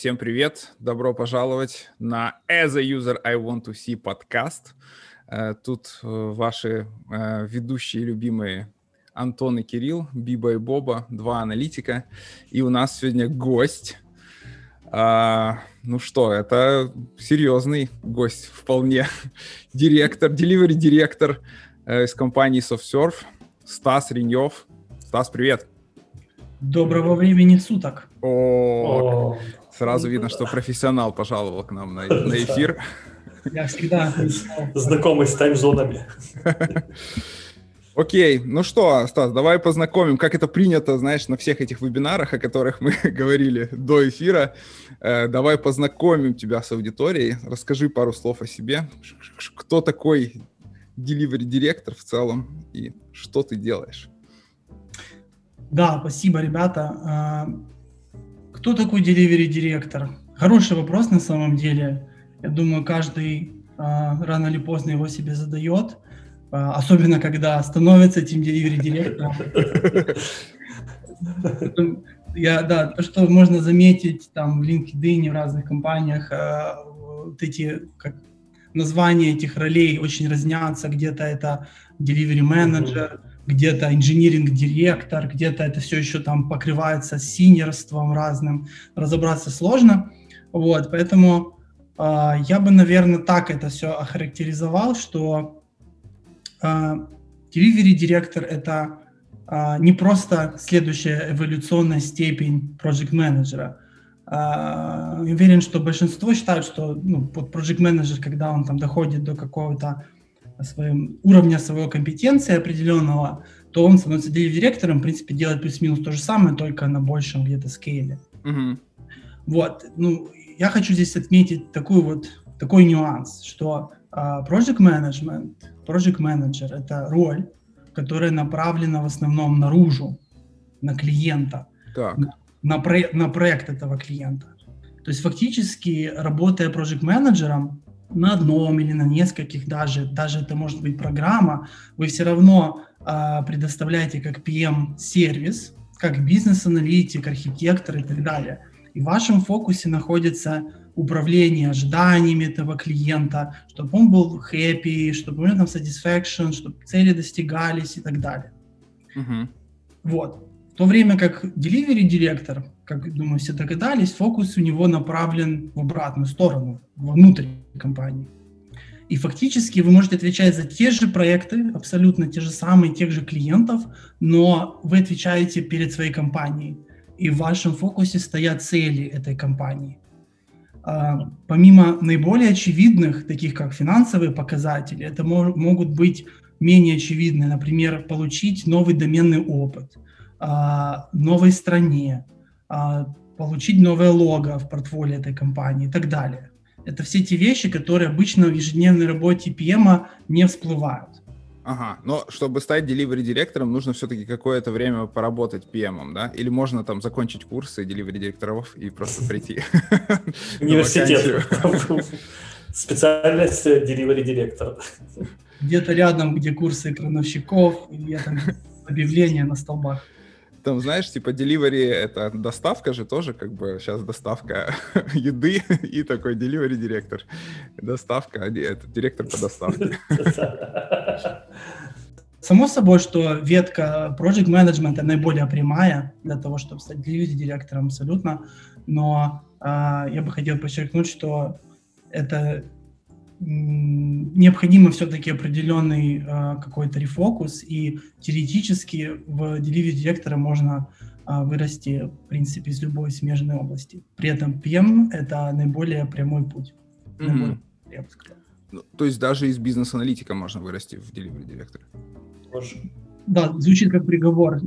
Всем привет! Добро пожаловать на As a User I Want to See подкаст. Э, тут э, ваши э, ведущие любимые Антон и Кирилл, Биба и Боба, два аналитика. И у нас сегодня гость. А, ну что, это серьезный гость вполне. Директор, delivery директор из компании SoftServe Стас Ренев. Стас, привет! Доброго времени суток! О, Сразу видно, что профессионал пожаловал к нам на, на эфир. Я всегда знакомый с таймзонами. Окей, ну что, Стас, давай познакомим, как это принято, знаешь, на всех этих вебинарах, о которых мы говорили до эфира. Э, давай познакомим тебя с аудиторией, расскажи пару слов о себе. Кто такой delivery директор в целом и что ты делаешь? Да, спасибо, ребята. Кто такой delivery директор? Хороший вопрос на самом деле. Я думаю, каждый а, рано или поздно его себе задает, а, особенно когда становится этим delivery директором. Я, да, то, что можно заметить там в LinkedIn, в разных компаниях, а, вот эти как названия этих ролей очень разнятся. Где-то это delivery manager, где-то инжиниринг-директор, где-то это все еще там покрывается синерством разным, разобраться сложно. Вот, поэтому э, я бы, наверное, так это все охарактеризовал, что э, delivery директор это э, не просто следующая эволюционная степень project менеджера. Uh, уверен, что большинство считают, что ну, вот project менеджер, когда он там доходит до какого-то своим, уровня своего компетенции определенного, то он становится директором, в принципе, делает плюс-минус то же самое, только на большем где-то скейле. Mm-hmm. Вот, ну, я хочу здесь отметить такой вот, такой нюанс, что uh, project management, project manager — это роль, которая направлена в основном наружу, на клиента, так. на, на, про, на проект этого клиента. То есть фактически, работая project менеджером на одном или на нескольких даже, даже это может быть программа, вы все равно э, предоставляете как PM сервис, как бизнес-аналитик, архитектор и так далее. И в вашем фокусе находится управление ожиданиями этого клиента, чтобы он был happy, чтобы у него там satisfaction, чтобы цели достигались и так далее. Uh-huh. Вот. В то время как delivery директор, как, думаю, все догадались, фокус у него направлен в обратную сторону, внутрь компании. И фактически вы можете отвечать за те же проекты, абсолютно те же самые, тех же клиентов, но вы отвечаете перед своей компанией. И в вашем фокусе стоят цели этой компании. А, помимо наиболее очевидных, таких как финансовые показатели, это мож, могут быть менее очевидные, например, получить новый доменный опыт а, в новой стране, а, получить новое лого в портфолио этой компании и так далее. Это все те вещи, которые обычно в ежедневной работе PM не всплывают. Ага, но чтобы стать delivery директором, нужно все-таки какое-то время поработать PM, да? Или можно там закончить курсы delivery директоров и просто прийти? Университет. Специальность delivery директора. Где-то рядом, где курсы крановщиков, или там объявления на столбах там, знаешь, типа delivery — это доставка же тоже, как бы сейчас доставка еды и такой delivery директор. Доставка, это директор по доставке. Само собой, что ветка project management наиболее прямая для того, чтобы стать delivery директором абсолютно, но э, я бы хотел подчеркнуть, что это необходимо все-таки определенный э, какой-то рефокус, и теоретически в delivery директора можно э, вырасти, в принципе, из любой смежной области. При этом PM — это наиболее прямой путь. Mm-hmm. Наиболее, я бы сказал. Ну, то есть даже из бизнес-аналитика можно вырасти в delivery директора? Да, звучит как приговор.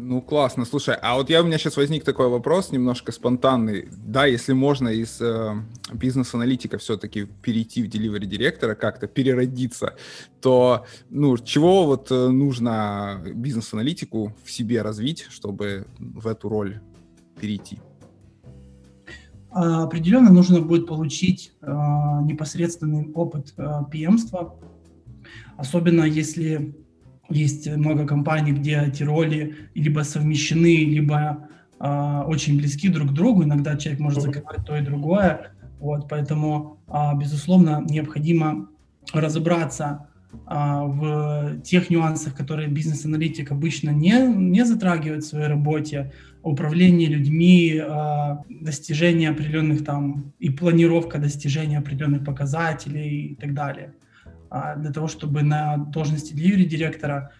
Ну, классно. Слушай, а вот я, у меня сейчас возник такой вопрос, немножко спонтанный. Да, если можно из э, бизнес-аналитика все-таки перейти в delivery директора, как-то переродиться, то, ну, чего вот э, нужно бизнес-аналитику в себе развить, чтобы в эту роль перейти? А, определенно нужно будет получить э, непосредственный опыт э, PM-ства, особенно если есть много компаний, где эти роли либо совмещены, либо а, очень близки друг к другу, иногда человек может закрывать то и другое, вот, поэтому, а, безусловно, необходимо разобраться а, в тех нюансах, которые бизнес-аналитик обычно не, не затрагивает в своей работе, управление людьми, а, достижение определенных там и планировка достижения определенных показателей и так далее. А, для того, чтобы на должности delivery директора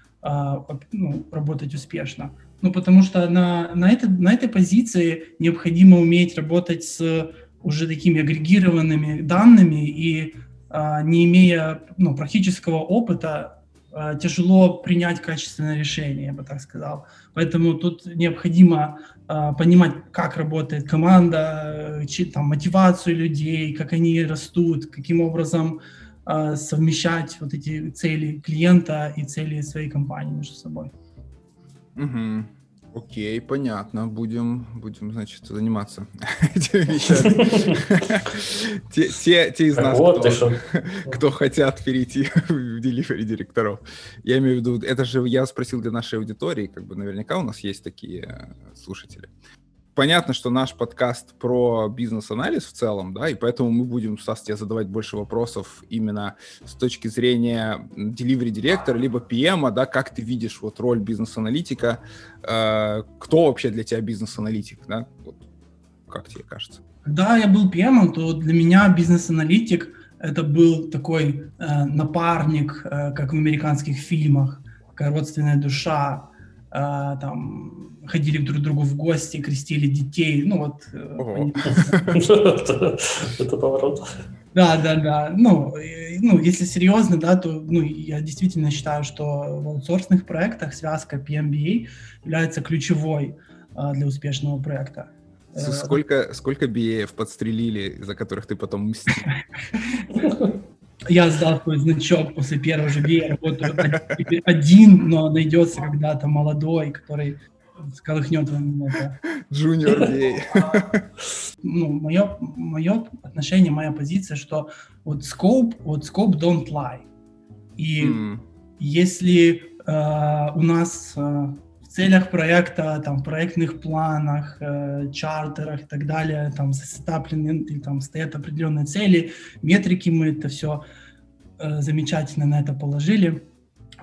ну, работать успешно. Ну, потому что на, на, это, на этой позиции необходимо уметь работать с уже такими агрегированными данными и а, не имея ну, практического опыта, а, тяжело принять качественное решение, я бы так сказал. Поэтому тут необходимо а, понимать, как работает команда, там, мотивацию людей, как они растут, каким образом совмещать вот эти цели клиента и цели своей компании между собой. Угу. Окей, понятно. Будем, будем, значит, заниматься этими вещами. те, те, те из нас, вот кто, кто хотят перейти в delivery директоров. Я имею в виду, это же я спросил для нашей аудитории, как бы наверняка у нас есть такие э, слушатели понятно, что наш подкаст про бизнес-анализ в целом, да, и поэтому мы будем, Стас, тебе задавать больше вопросов именно с точки зрения delivery директора, либо PM, да, как ты видишь вот роль бизнес-аналитика, э, кто вообще для тебя бизнес-аналитик, да, вот, как тебе кажется? Когда я был PM, то для меня бизнес-аналитик это был такой э, напарник, э, как в американских фильмах, такая родственная душа, э, там ходили друг к другу в гости, крестили детей, ну вот. Э, Это поворот. Да, да, да. Ну, ну, если серьезно, да, то ну, я действительно считаю, что в аутсорсных проектах связка PMBA является ключевой а, для успешного проекта. Э, сколько, сколько BA подстрелили, за которых ты потом мстил? Я сдал свой значок после первого же BA, работаю один, но найдется когда-то молодой, который сколыхнет вам это. Джуниор гей. Ну, мое, мое отношение, моя позиция, что вот scope, вот scope don't lie. И mm. если э, у нас э, в целях проекта, там, проектных планах, э, чартерах и так далее, там, сетаплены, там, стоят определенные цели, метрики, мы это все э, замечательно на это положили.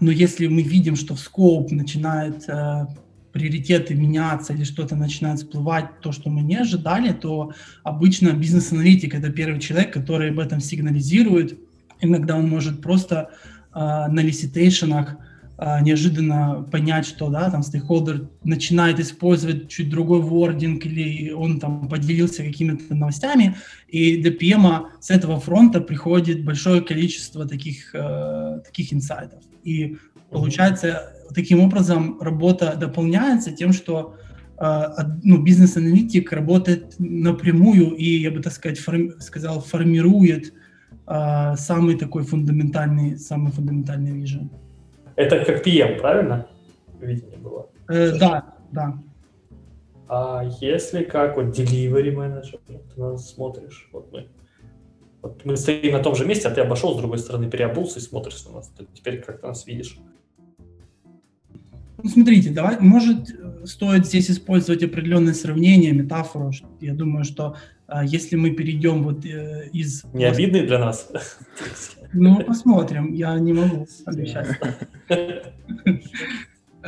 Но если мы видим, что в scope начинает э, приоритеты меняться или что-то начинает всплывать, то, что мы не ожидали, то обычно бизнес-аналитик – это первый человек, который об этом сигнализирует. Иногда он может просто э, на лиситейшенах неожиданно понять, что да, там стейкхолдер начинает использовать чуть другой вординг или он там поделился какими-то новостями, и для PM с этого фронта приходит большое количество таких, э, таких инсайтов. И получается, таким образом работа дополняется тем, что э, ну, бизнес-аналитик работает напрямую и, я бы так сказать, форми, сказал, формирует э, самый такой фундаментальный, самый фундаментальный вижен. Это как PM, правильно? Видение было. Э, да, да. А если как вот delivery менеджер, ты нас смотришь, вот мы, вот мы стоим на том же месте, а ты обошел с другой стороны, переобулся и смотришь на нас. Ты теперь как ты нас видишь. Ну, смотрите, давай, может, стоит здесь использовать определенные сравнения, метафору. Я думаю, что если мы перейдем вот э, из... Не обидный для нас? Ну, посмотрим, я не могу обещать.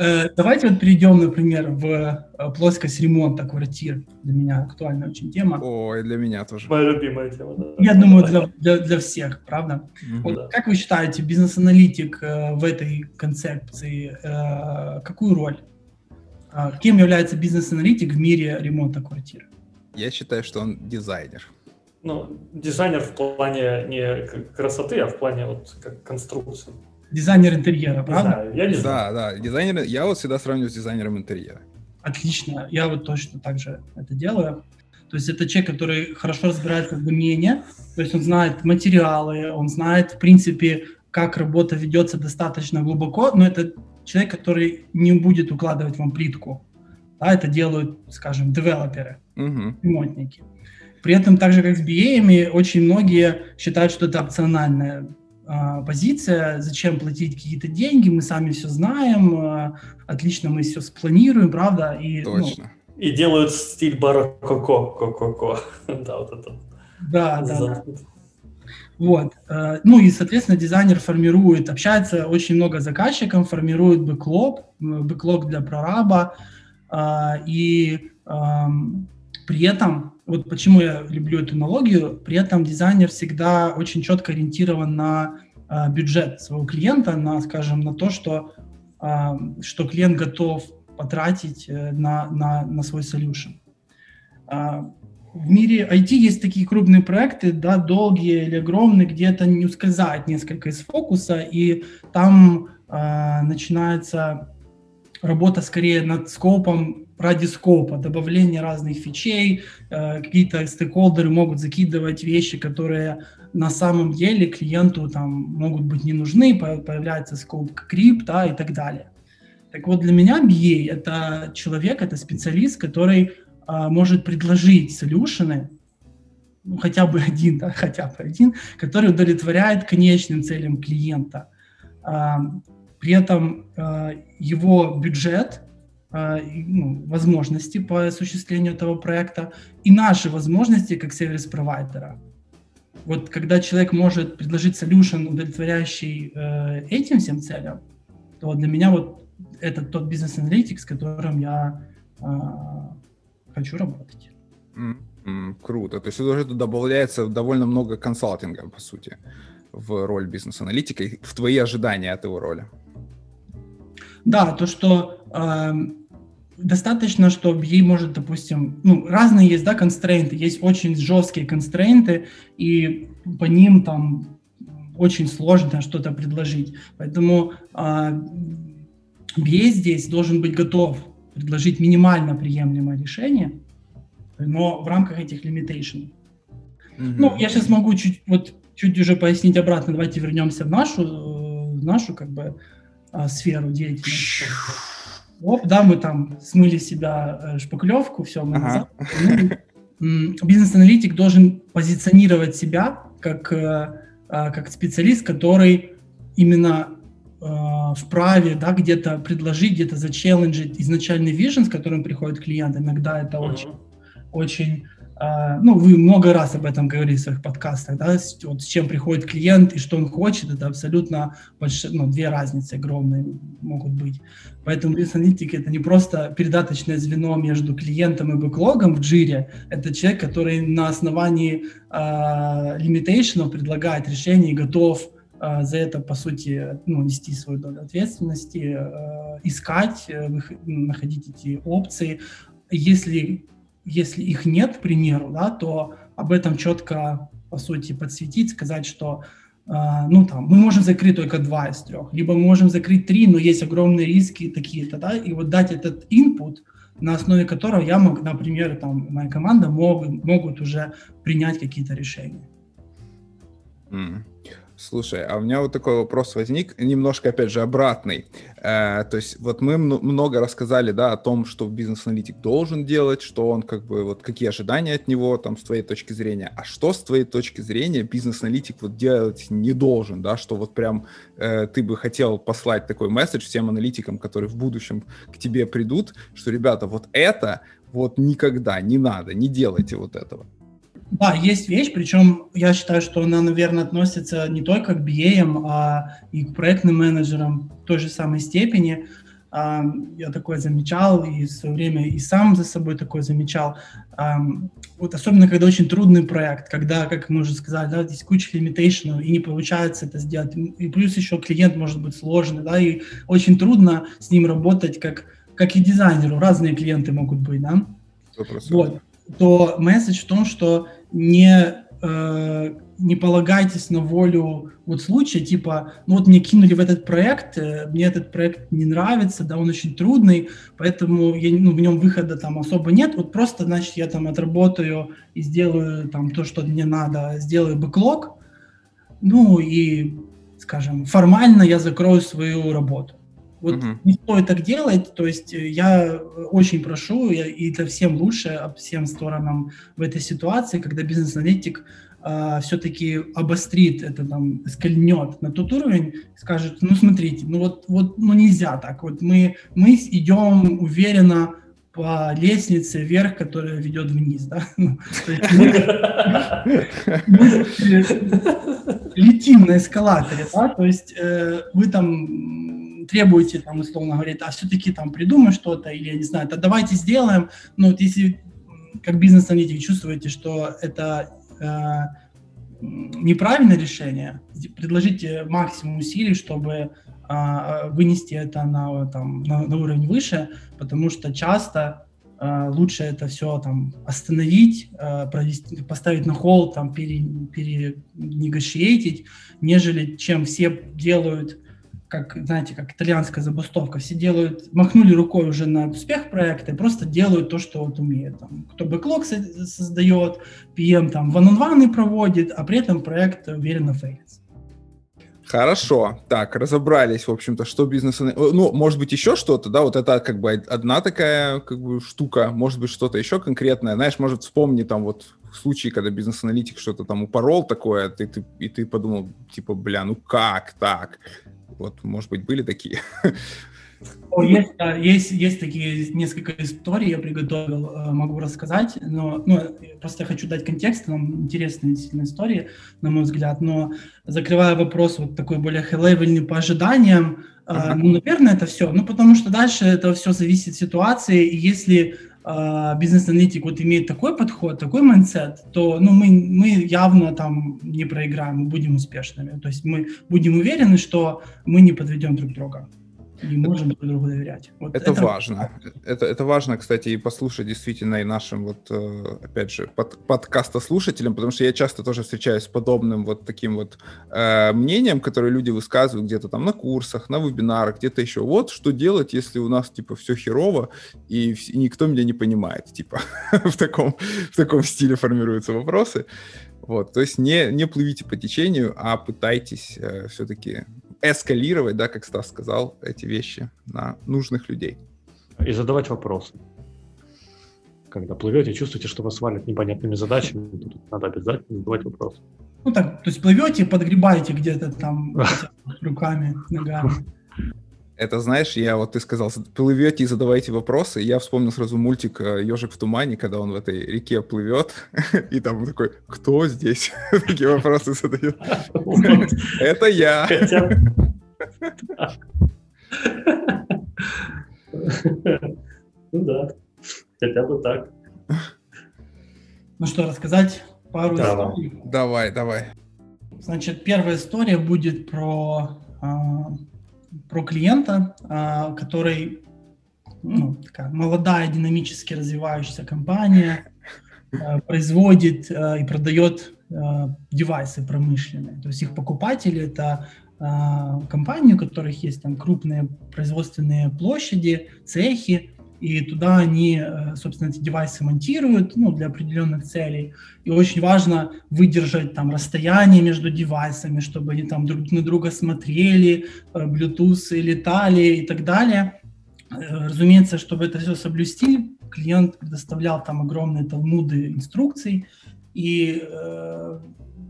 Э, давайте вот перейдем, например, в э, плоскость ремонта квартир. Для меня актуальная очень тема. Ой, для меня тоже. Моя любимая тема. Да. Я думаю, для, для, для всех, правда? Угу. Вот, да. Как вы считаете, бизнес-аналитик э, в этой концепции, э, какую роль? Э, кем является бизнес-аналитик в мире ремонта квартир? Я считаю, что он дизайнер. Ну, дизайнер в плане не красоты, а в плане вот как конструкции. Дизайнер интерьера, правда? знаю, я не знаю. Да, да, дизайнер, я вот всегда сравниваю с дизайнером интерьера. Отлично, я вот точно так же это делаю. То есть это человек, который хорошо разбирается в домене, то есть он знает материалы, он знает, в принципе, как работа ведется достаточно глубоко, но это человек, который не будет укладывать вам плитку. Да, это делают, скажем, девелоперы, угу. ремонтники. При этом, так же как с BA, очень многие считают, что это опциональная а, позиция, зачем платить какие-то деньги, мы сами все знаем, а, отлично мы все спланируем, правда? И, ну, Точно. И делают стиль барокко, ко-ко-ко. Да, вот это. Да, да, да. Вот. Э, ну и, соответственно, дизайнер формирует, общается очень много с заказчиком, формирует бэклог, бэклог для прораба. Э, и при этом, вот почему я люблю эту аналогию, при этом дизайнер всегда очень четко ориентирован на э, бюджет своего клиента, на, скажем, на то, что, что клиент готов потратить на, на, на свой solution. В мире IT есть такие крупные проекты, да, долгие или огромные, где это не ускользает несколько из фокуса, и там э, начинается работа скорее над скопом ради скопа, добавление разных фичей, э, какие-то стейкхолдеры могут закидывать вещи, которые на самом деле клиенту там могут быть не нужны, появляется скоп крип, да, и так далее. Так вот, для меня BA — это человек, это специалист, который а, может предложить солюшены, ну, хотя бы один, да, хотя бы один, который удовлетворяет конечным целям клиента. А, при этом а, его бюджет, а, ну, возможности по осуществлению этого проекта и наши возможности как сервис-провайдера. Вот когда человек может предложить solution, удовлетворяющий э, этим всем целям, то для меня вот это тот бизнес-аналитик, с которым я хочу работать. Mm-hmm. Круто. То есть уже добавляется довольно много консалтинга, по сути, в роль бизнес-аналитика и в твои ожидания от его роли. Да, то, что э, достаточно, что BA может, допустим, ну, разные есть, да, констрейнты, есть очень жесткие констрейнты, и по ним там очень сложно что-то предложить. Поэтому э, BA здесь должен быть готов предложить минимально приемлемое решение, но в рамках этих limitation. Mm-hmm. Ну, я сейчас могу чуть, вот, чуть уже пояснить обратно. Давайте вернемся в нашу, в нашу как бы а, сферу деятельности. Оп, да, мы там смыли себя э, шпаклевку, все, мы ага. назад. Бизнес-аналитик должен позиционировать себя как, э, а, как специалист, который именно Э, вправе да, где-то предложить, где-то зачелленджить изначальный вижен, с которым приходит клиент. Иногда это uh-huh. очень, очень ну, вы много раз об этом говорили в своих подкастах, да, вот с чем приходит клиент и что он хочет, это абсолютно большие, ну, две разницы огромные могут быть. Поэтому бизнес-аналитик это не просто передаточное звено между клиентом и бэклогом в джире, это человек, который на основании э, предлагает решение и готов а, за это, по сути, ну, нести свою долю ответственности, э, искать, э, находить эти опции. Если, если их нет, к примеру, да, то об этом четко, по сути, подсветить, сказать, что а, ну, там, мы можем закрыть только два из трех, либо мы можем закрыть три, но есть огромные риски такие-то, да, и вот дать этот input, на основе которого я мог, например, там, моя команда могут, могут уже принять какие-то решения. Mm. Слушай, а у меня вот такой вопрос возник, немножко, опять же, обратный. Э, то есть вот мы много рассказали, да, о том, что бизнес-аналитик должен делать, что он как бы, вот какие ожидания от него, там, с твоей точки зрения. А что с твоей точки зрения бизнес-аналитик вот делать не должен, да, что вот прям э, ты бы хотел послать такой месседж всем аналитикам, которые в будущем к тебе придут, что, ребята, вот это вот никогда не надо, не делайте вот этого. Да, есть вещь, причем я считаю, что она, наверное, относится не только к BA, а и к проектным менеджерам в той же самой степени. А, я такое замечал и в свое время и сам за собой такое замечал. А, вот особенно, когда очень трудный проект, когда, как мы уже сказали, да, здесь куча лимитейшенов, и не получается это сделать. И плюс еще клиент может быть сложный, да, и очень трудно с ним работать, как, как и дизайнеру. Разные клиенты могут быть, да. 100%. Вот то месседж в том, что не, э, не полагайтесь на волю вот случая, типа, ну вот мне кинули в этот проект, э, мне этот проект не нравится, да, он очень трудный, поэтому я, ну, в нем выхода там особо нет, вот просто, значит, я там отработаю и сделаю там то, что мне надо, сделаю бэклог, ну и, скажем, формально я закрою свою работу. Вот угу. не стоит так делать, то есть э, я очень прошу, я, и это всем лучше, всем сторонам в этой ситуации, когда бизнес-аналитик э, а, все-таки обострит это, там, скольнет на тот уровень, скажет, ну смотрите, ну вот, вот ну нельзя так, вот мы, мы идем уверенно по лестнице вверх, которая ведет вниз, да. Ну, летим на эскалаторе, да, то есть э, вы там требуете, там, условно говоря, а все-таки там придумай что-то, или, я не знаю, то давайте сделаем, но вот если как бизнес-аналитик чувствуете, что это э, неправильное решение, предложите максимум усилий, чтобы э, вынести это на, там, на, на уровень выше, потому что часто э, лучше это все там остановить, э, провести, поставить на холл, там пере, нежели чем все делают как, знаете, как итальянская забастовка, все делают, махнули рукой уже на успех проекта и просто делают то, что вот умеют. Там, кто бэклог создает, PM там ван проводит, а при этом проект уверенно фейлится. Хорошо, так, разобрались, в общем-то, что бизнес... Ну, может быть, еще что-то, да, вот это как бы одна такая как бы штука, может быть, что-то еще конкретное, знаешь, может, вспомни там вот случай, когда бизнес-аналитик что-то там упорол такое, ты, ты, и ты подумал, типа, бля, ну как так? Вот, может быть, были такие? Есть, есть, есть такие несколько историй, я приготовил, э, могу рассказать, но ну, просто хочу дать контекст, нам интересные действительно истории, на мой взгляд, но закрывая вопрос вот такой более хай по ожиданиям, uh-huh. ну, наверное, это все, ну, потому что дальше это все зависит от ситуации, и если бизнес-аналитик вот имеет такой подход, такой mindset, то ну, мы, мы явно там не проиграем, мы будем успешными. То есть мы будем уверены, что мы не подведем друг друга и можем друг другу доверять. Вот это, это важно. Это, это важно, кстати, и послушать действительно и нашим, вот, э, опять же, под, подкастослушателям, потому что я часто тоже встречаюсь с подобным вот таким вот э, мнением, которое люди высказывают где-то там на курсах, на вебинарах, где-то еще. Вот что делать, если у нас, типа, все херово, и, и никто меня не понимает, типа, в таком, в таком стиле формируются вопросы. Вот, то есть не, не плывите по течению, а пытайтесь э, все-таки эскалировать, да, как Стас сказал, эти вещи на нужных людей. И задавать вопросы. Когда плывете, чувствуете, что вас валят непонятными задачами, тут надо обязательно задавать вопросы. Ну так, то есть плывете, подгребаете где-то там руками, ногами. Это, знаешь, я вот ты сказал, плывете и задавайте вопросы. Я вспомнил сразу мультик «Ежик в тумане», когда он в этой реке плывет, и там такой, кто здесь? Такие вопросы задает. Это я. Ну да, хотя бы так. Ну что, рассказать пару историй? Давай, давай. Значит, первая история будет про а, про клиента, а, который ну, такая молодая, динамически развивающаяся компания, а, производит а, и продает девайсы промышленные. То есть их покупатели это компании, у которых есть там крупные производственные площади, цехи, и туда они, э, собственно, эти девайсы монтируют ну, для определенных целей. И очень важно выдержать там расстояние между девайсами, чтобы они там друг на друга смотрели, э, Bluetooth летали и так далее. Э, разумеется, чтобы это все соблюсти, клиент предоставлял там огромные талмуды инструкций, и э,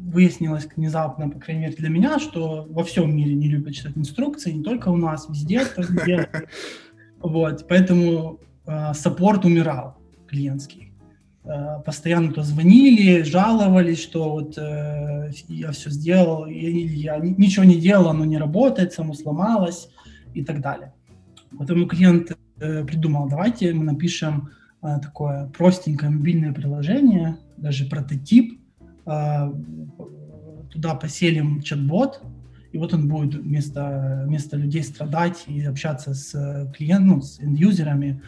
выяснилось внезапно, по крайней мере для меня, что во всем мире не любят читать инструкции, не только у нас, везде везде. Вот, поэтому э, саппорт умирал клиентский. Э, постоянно то звонили, жаловались, что вот э, я все сделал, или я ничего не делал, оно не работает, само сломалось и так далее. Поэтому клиент э, придумал, давайте мы напишем э, такое простенькое мобильное приложение, даже прототип, э, туда поселим чат-бот, и вот он будет вместо, вместо людей страдать и общаться с э, клиентом, ну, с юзерами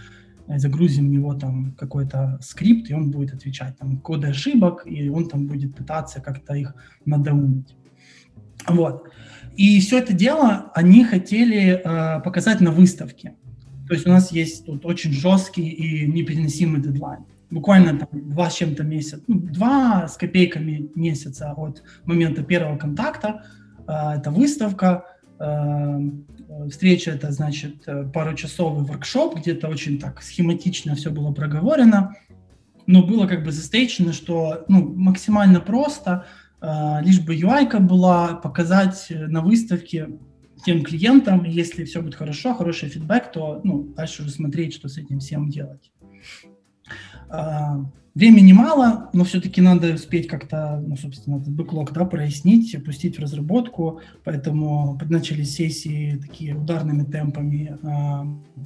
э, загрузим в него там какой-то скрипт, и он будет отвечать там коды ошибок, и он там будет пытаться как-то их надоумить. Вот. И все это дело они хотели э, показать на выставке. То есть у нас есть тут очень жесткий и непереносимый дедлайн. Буквально там два с чем-то месяца, ну, два с копейками месяца от момента первого контакта это выставка, а, встреча это значит паручасовый воркшоп, где-то очень так схематично все было проговорено, но было как бы застейчено, что ну, максимально просто, а, лишь бы UI была, показать на выставке тем клиентам, если все будет хорошо, хороший фидбэк, то ну, дальше уже смотреть, что с этим всем делать. А, времени мало, но все-таки надо успеть как-то, ну, собственно, этот бэклог, да, прояснить, опустить в разработку, поэтому начали сессии такие ударными темпами,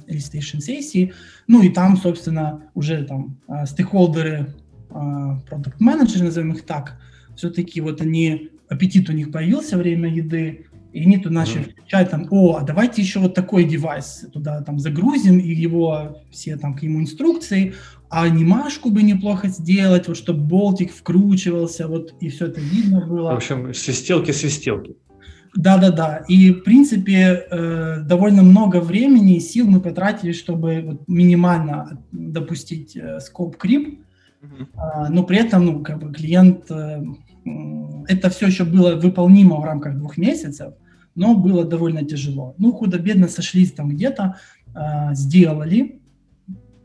регистрейшн сессии, ну и там, собственно, уже там а, стейкхолдеры, продукт-менеджеры, назовем их так, все-таки вот они, аппетит у них появился, время еды, и они тут начали включать там, о, а давайте еще вот такой девайс туда там загрузим, и его все там к нему инструкции, а анимашку бы неплохо сделать, вот чтобы болтик вкручивался, вот и все это видно было. В общем, свистелки-свистелки. Да-да-да. И, в принципе, э, довольно много времени и сил мы потратили, чтобы вот минимально допустить э, scope creep, uh-huh. но при этом, ну, как бы клиент, э, это все еще было выполнимо в рамках двух месяцев, но было довольно тяжело. Ну, худо-бедно сошлись там где-то, э, сделали,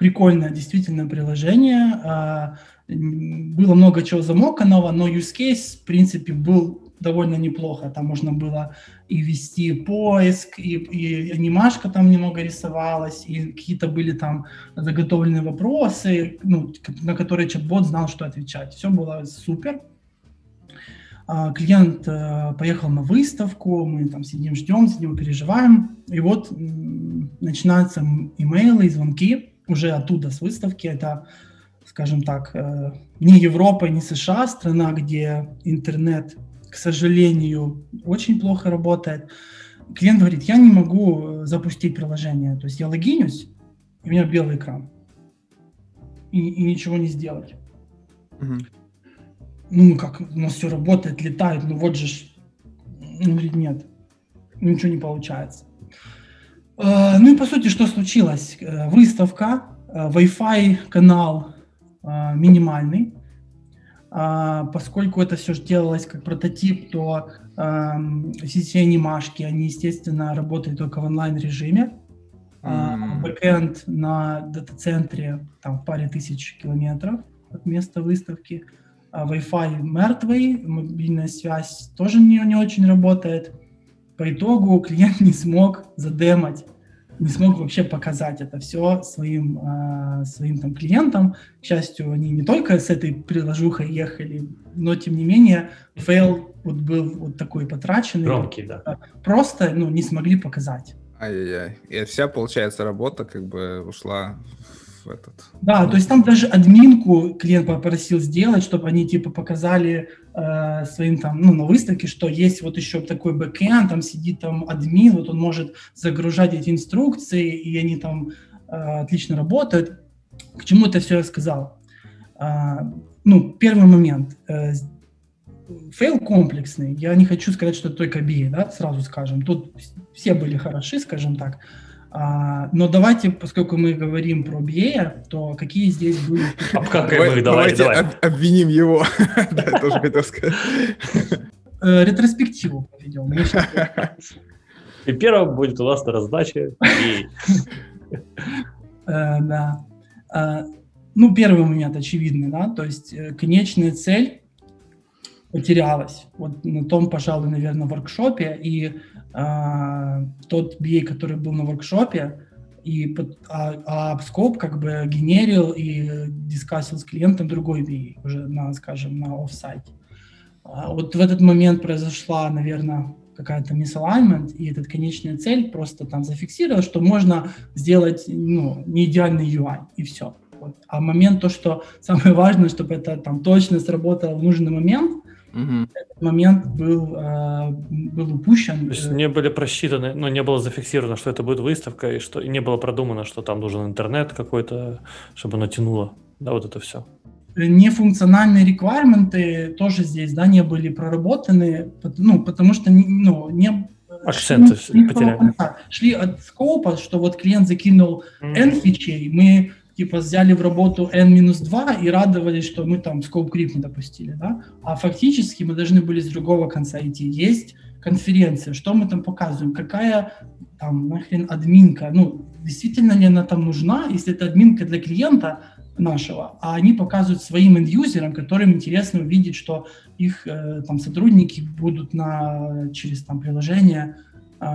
прикольное действительно приложение. А, было много чего замоканного, но use case, в принципе, был довольно неплохо. Там можно было и вести поиск, и, и анимашка там немного рисовалась, и какие-то были там заготовленные вопросы, ну, на которые чат-бот знал, что отвечать. Все было супер. А, клиент э, поехал на выставку, мы там сидим, ждем, за него переживаем, и вот начинаются имейлы звонки уже оттуда с выставки. Это, скажем так, э, не Европа, не США, страна, где интернет, к сожалению, очень плохо работает. Клиент говорит, я не могу э, запустить приложение. То есть я логинюсь, и у меня белый экран. И, и ничего не сделать. Угу. Ну, как, у нас все работает, летает, ну вот же... Он говорит, нет, ничего не получается. Э, ну и по сути, что случилось? Э, выставка, э, Wi-Fi канал минимальный, поскольку это все делалось как прототип, то все эти анимашки, они, естественно, работают только в онлайн-режиме. Mm. Бэкэнд на дата-центре там, в паре тысяч километров от места выставки. Wi-Fi мертвый, мобильная связь тоже не, не очень работает. По итогу клиент не смог задемать не смог вообще показать это все своим, э, своим там клиентам. К счастью, они не только с этой приложухой ехали, но тем не менее fail вот был вот такой потраченный. Громкий, да. Просто ну, не смогли показать. Ай-яй-яй. И вся, получается, работа как бы ушла этот. Да, то есть там даже админку клиент попросил сделать, чтобы они типа показали э, своим там, ну, на выставке, что есть вот еще такой backend, там сидит там админ, вот он может загружать эти инструкции, и они там э, отлично работают. К чему это все я сказал? Э, ну, первый момент. Э, fail комплексный. Я не хочу сказать, что это только BA, да, сразу скажем. Тут все были хороши, скажем так. А, но давайте, поскольку мы говорим про BA, то какие здесь были... Обкакаем давай, давайте обвиним его. Да, тоже хотел сказать. Э, ретроспективу проведем. И первым будет у нас на раздаче. Э, да. Э, ну, первый момент очевидный, да, то есть конечная цель потерялась. Вот на том, пожалуй, наверное, воркшопе, и а, тот BA, который был на воркшопе, и, а, а Scope как бы генерил и дискассил с клиентом другой BA, уже на, скажем, на офсайте. А вот в этот момент произошла, наверное, какая-то misalignment, и эта конечная цель просто там зафиксировала, что можно сделать ну, не идеальный UI, и все. Вот. А момент то, что самое важное, чтобы это там точно сработало в нужный момент, Угу. Этот момент был, э, был упущен. То есть не были просчитаны, но не было зафиксировано, что это будет выставка, и что и не было продумано, что там нужен интернет какой-то, чтобы оно тянуло, да, вот это все. Нефункциональные реквайрменты тоже здесь, да, не были проработаны, ну, потому что, ну, не Акценты потеряли. Шли от скопа, что вот клиент закинул N фичей, мы типа взяли в работу n-2 и радовались, что мы там scope creep не допустили, да? А фактически мы должны были с другого конца идти. Есть конференция, что мы там показываем, какая там нахрен админка, ну, действительно ли она там нужна, если это админка для клиента нашего, а они показывают своим инд-юзерам, которым интересно увидеть, что их э, там сотрудники будут на, через там приложение э,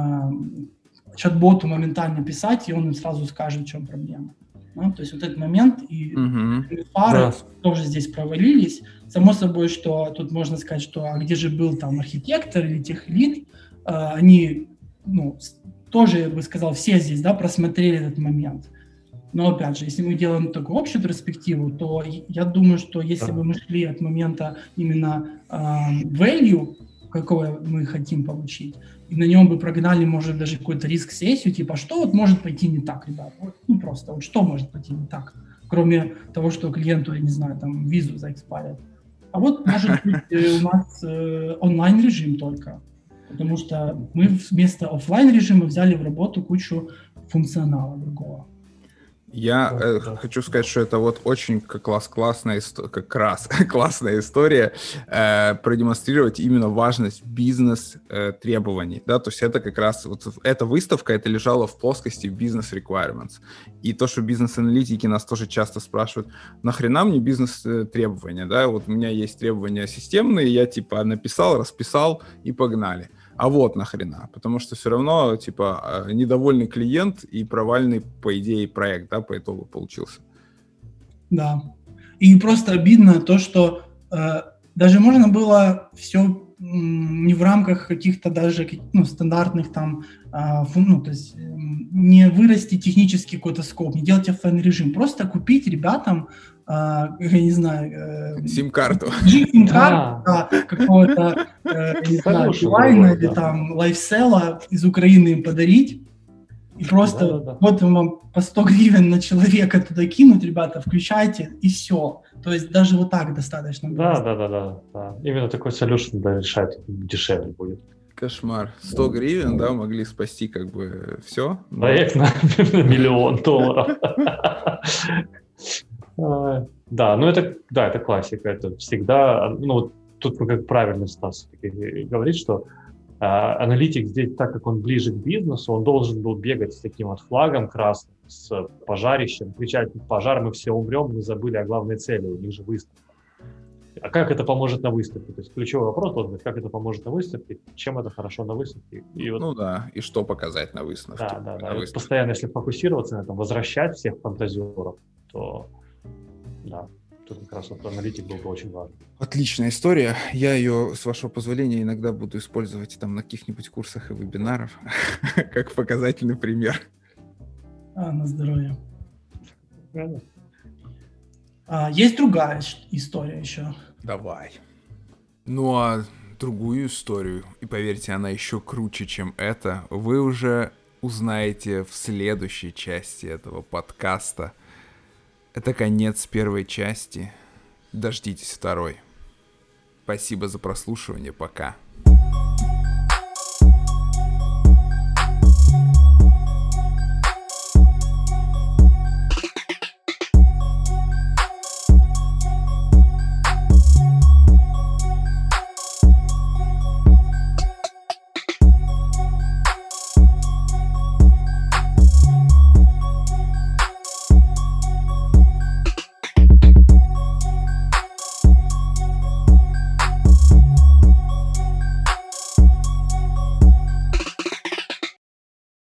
чат-боту моментально писать, и он им сразу скажет, в чем проблема. Да? То есть вот этот момент и Мгм. фары Да. тоже здесь провалились. Само собой, что тут можно сказать, что а где же был там архитектор или техлит, А, они, ну, тоже, я бы сказал, все здесь, да, просмотрели этот момент. Но опять же, если мы делаем такую общую перспективу, то я думаю, что если Да. бы мы шли от момента именно а, value, какого мы хотим получить, и на нем бы прогнали, может, даже какой-то риск-сессию, типа, что вот может пойти не так, ребят? Вот, ну, просто, вот что может пойти не так? Кроме того, что клиенту, я не знаю, там, визу заэкспарят. А вот, может быть, э, у нас э, онлайн-режим только. Потому что мы вместо оффлайн режима взяли в работу кучу функционала другого. Я Да, э, да. хочу сказать, что это вот очень класс, классная, как раз классная история э, продемонстрировать именно важность бизнес э, требований, да, то есть это как раз вот эта выставка, это лежала в плоскости бизнес requirements, и то, что бизнес-аналитики нас тоже часто спрашивают, нахрена мне бизнес э, требования, да, вот у меня есть требования системные, я типа написал, расписал и погнали. А вот нахрена, потому что все равно, типа, э, недовольный клиент и провальный, по идее, проект, да, по итогу получился. Да. И просто обидно то, что э, даже можно было все не в рамках каких-то даже ну, стандартных там, а, ну, то есть не вырасти технический какой-то scope, не делать оффлайн режим, просто купить ребятам, а, я не знаю, э, Сим-карту. сим-карту, да, какого-то, э, не знаю, Билайна или там лайфсела из Украины им подарить, и просто вот вам по 100 гривен на человека туда кинуть, ребята, включайте, и все. То есть даже вот так достаточно. Да, да, да, да, да. Именно такой solution да, решает дешевле будет. Кошмар. 100 гривен, да, могли спасти как бы все. Проект на миллион долларов. А, Да, ну это, да, это классика, это всегда, ну вот тут как правильно Стас говорит, что а, аналитик здесь, так как он ближе к бизнесу, он должен был бегать с таким вот флагом красным, с пожарищем, кричать «пожар, мы все умрем, мы забыли о главной цели, у них же выставка». А как это поможет на выставке? То есть ключевой вопрос должен быть, как это поможет на выставке, чем это хорошо на выставке. И вот Ну да, и что показать на выставке. да, да, да. Выставке. постоянно, если фокусироваться на этом, возвращать всех фантазеров, то да, тут как раз вот аналитик был бы очень важен. Отличная история. Я ее, с вашего позволения, иногда буду использовать там на каких-нибудь курсах и вебинарах, как показательный пример. А, на здоровье. А, есть другая история еще. Давай. Ну а другую историю, и поверьте, она еще круче, чем это, вы уже узнаете в следующей части этого подкаста. Это конец первой части. Дождитесь второй. Спасибо за прослушивание. Пока.